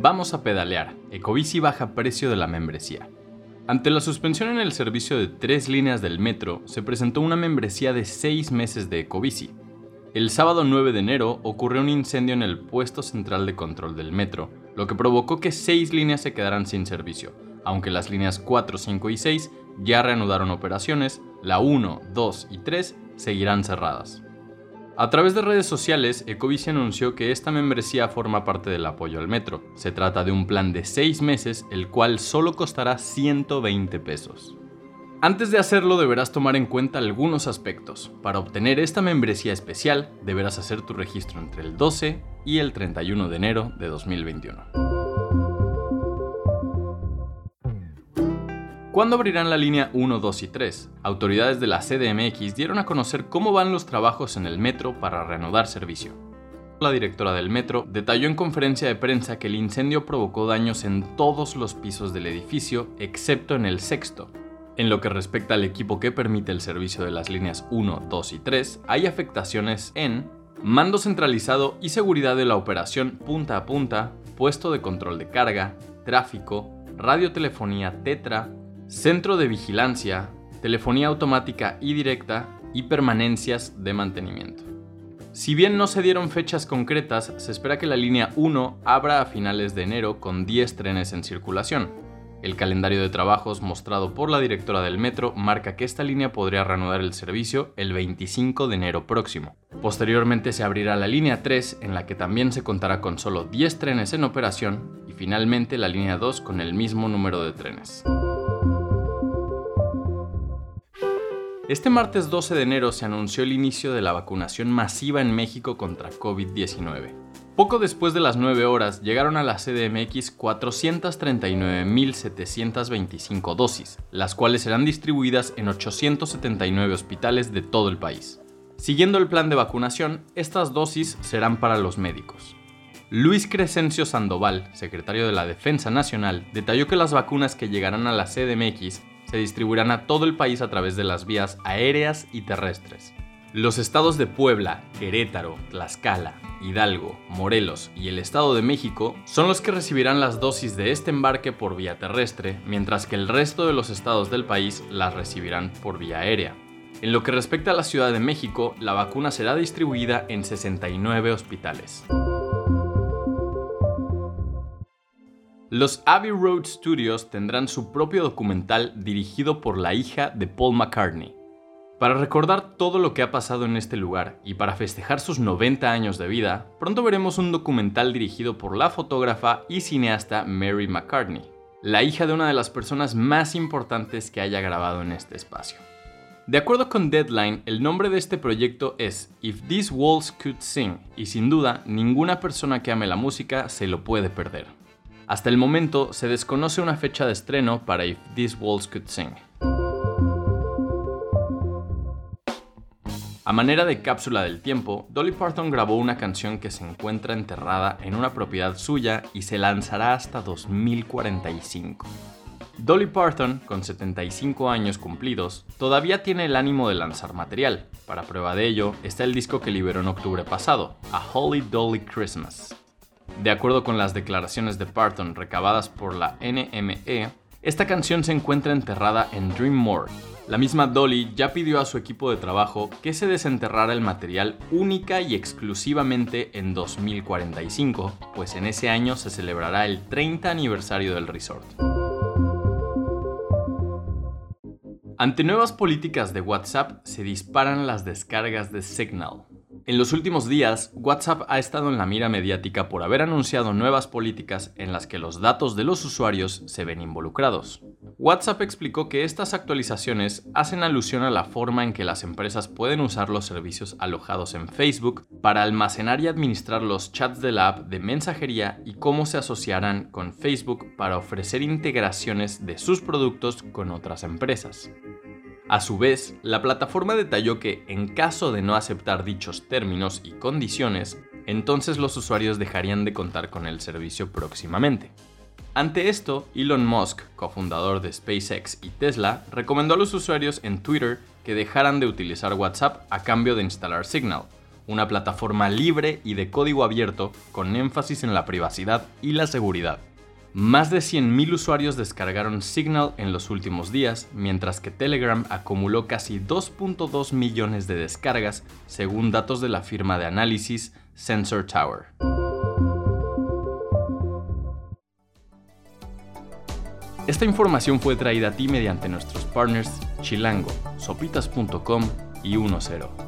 Vamos a pedalear. Ecobici baja precio de la membresía. Ante la suspensión en el servicio de tres líneas del metro, se presentó una membresía de seis meses de Ecobici. El sábado 9 de enero ocurrió un incendio en el puesto central de control del metro, lo que provocó que seis líneas se quedaran sin servicio, aunque las líneas 4, 5 y 6 ya reanudaron operaciones, la 1, 2 y 3 seguirán cerradas. A través de redes sociales, Ecobici anunció que esta membresía forma parte del apoyo al metro. Se trata de un plan de 6 meses, el cual solo costará 120 pesos. Antes de hacerlo deberás tomar en cuenta algunos aspectos. Para obtener esta membresía especial, deberás hacer tu registro entre el 12 y el 31 de enero de 2021. ¿Cuándo abrirán la línea 1, 2 y 3? Autoridades de la CDMX dieron a conocer cómo van los trabajos en el metro para reanudar servicio. La directora del metro detalló en conferencia de prensa que el incendio provocó daños en todos los pisos del edificio, excepto en el sexto. En lo que respecta al equipo que permite el servicio de las líneas 1, 2 y 3, hay afectaciones en mando centralizado y seguridad de la operación punta a punta, puesto de control de carga, tráfico, radiotelefonía Tetra, centro de vigilancia, telefonía automática y directa y permanencias de mantenimiento. Si bien no se dieron fechas concretas, se espera que la línea 1 abra a finales de enero con 10 trenes en circulación. El calendario de trabajos mostrado por la directora del metro marca que esta línea podría reanudar el servicio el 25 de enero próximo. Posteriormente se abrirá la línea 3 en la que también se contará con solo 10 trenes en operación y finalmente la línea 2 con el mismo número de trenes. Este martes 12 de enero se anunció el inicio de la vacunación masiva en México contra COVID-19. Poco después de las 9 horas llegaron a la CDMX 439.725 dosis, las cuales serán distribuidas en 879 hospitales de todo el país. Siguiendo el plan de vacunación, estas dosis serán para los médicos. Luis Crescencio Sandoval, secretario de la Defensa Nacional, detalló que las vacunas que llegarán a la CDMX se distribuirán a todo el país a través de las vías aéreas y terrestres. Los estados de Puebla, Querétaro, Tlaxcala, Hidalgo, Morelos y el Estado de México son los que recibirán las dosis de este embarque por vía terrestre, mientras que el resto de los estados del país las recibirán por vía aérea. En lo que respecta a la Ciudad de México, la vacuna será distribuida en 69 hospitales. Los Abbey Road Studios tendrán su propio documental dirigido por la hija de Paul McCartney. Para recordar todo lo que ha pasado en este lugar y para festejar sus 90 años de vida, pronto veremos un documental dirigido por la fotógrafa y cineasta Mary McCartney, la hija de una de las personas más importantes que haya grabado en este espacio. De acuerdo con Deadline, el nombre de este proyecto es If These Walls Could Sing, y sin duda ninguna persona que ame la música se lo puede perder. Hasta el momento se desconoce una fecha de estreno para If These Walls Could Sing. A manera de cápsula del tiempo, Dolly Parton grabó una canción que se encuentra enterrada en una propiedad suya y se lanzará hasta 2045. Dolly Parton, con 75 años cumplidos, todavía tiene el ánimo de lanzar material. Para prueba de ello está el disco que liberó en octubre pasado, A Holy Dolly Christmas. De acuerdo con las declaraciones de Parton recabadas por la NME, esta canción se encuentra enterrada en Dream More. La misma Dolly ya pidió a su equipo de trabajo que se desenterrara el material única y exclusivamente en 2045, pues en ese año se celebrará el 30 aniversario del resort. Ante nuevas políticas de WhatsApp se disparan las descargas de Signal, en los últimos días, WhatsApp ha estado en la mira mediática por haber anunciado nuevas políticas en las que los datos de los usuarios se ven involucrados. WhatsApp explicó que estas actualizaciones hacen alusión a la forma en que las empresas pueden usar los servicios alojados en Facebook para almacenar y administrar los chats de la app de mensajería y cómo se asociarán con Facebook para ofrecer integraciones de sus productos con otras empresas. A su vez, la plataforma detalló que, en caso de no aceptar dichos términos y condiciones, entonces los usuarios dejarían de contar con el servicio próximamente. Ante esto, Elon Musk, cofundador de SpaceX y Tesla, recomendó a los usuarios en Twitter que dejaran de utilizar WhatsApp a cambio de instalar Signal, una plataforma libre y de código abierto con énfasis en la privacidad y la seguridad. Más de 100.000 usuarios descargaron Signal en los últimos días, mientras que Telegram acumuló casi 2.2 millones de descargas, según datos de la firma de análisis Sensor Tower. Esta información fue traída a ti mediante nuestros partners Chilango, sopitas.com y 10.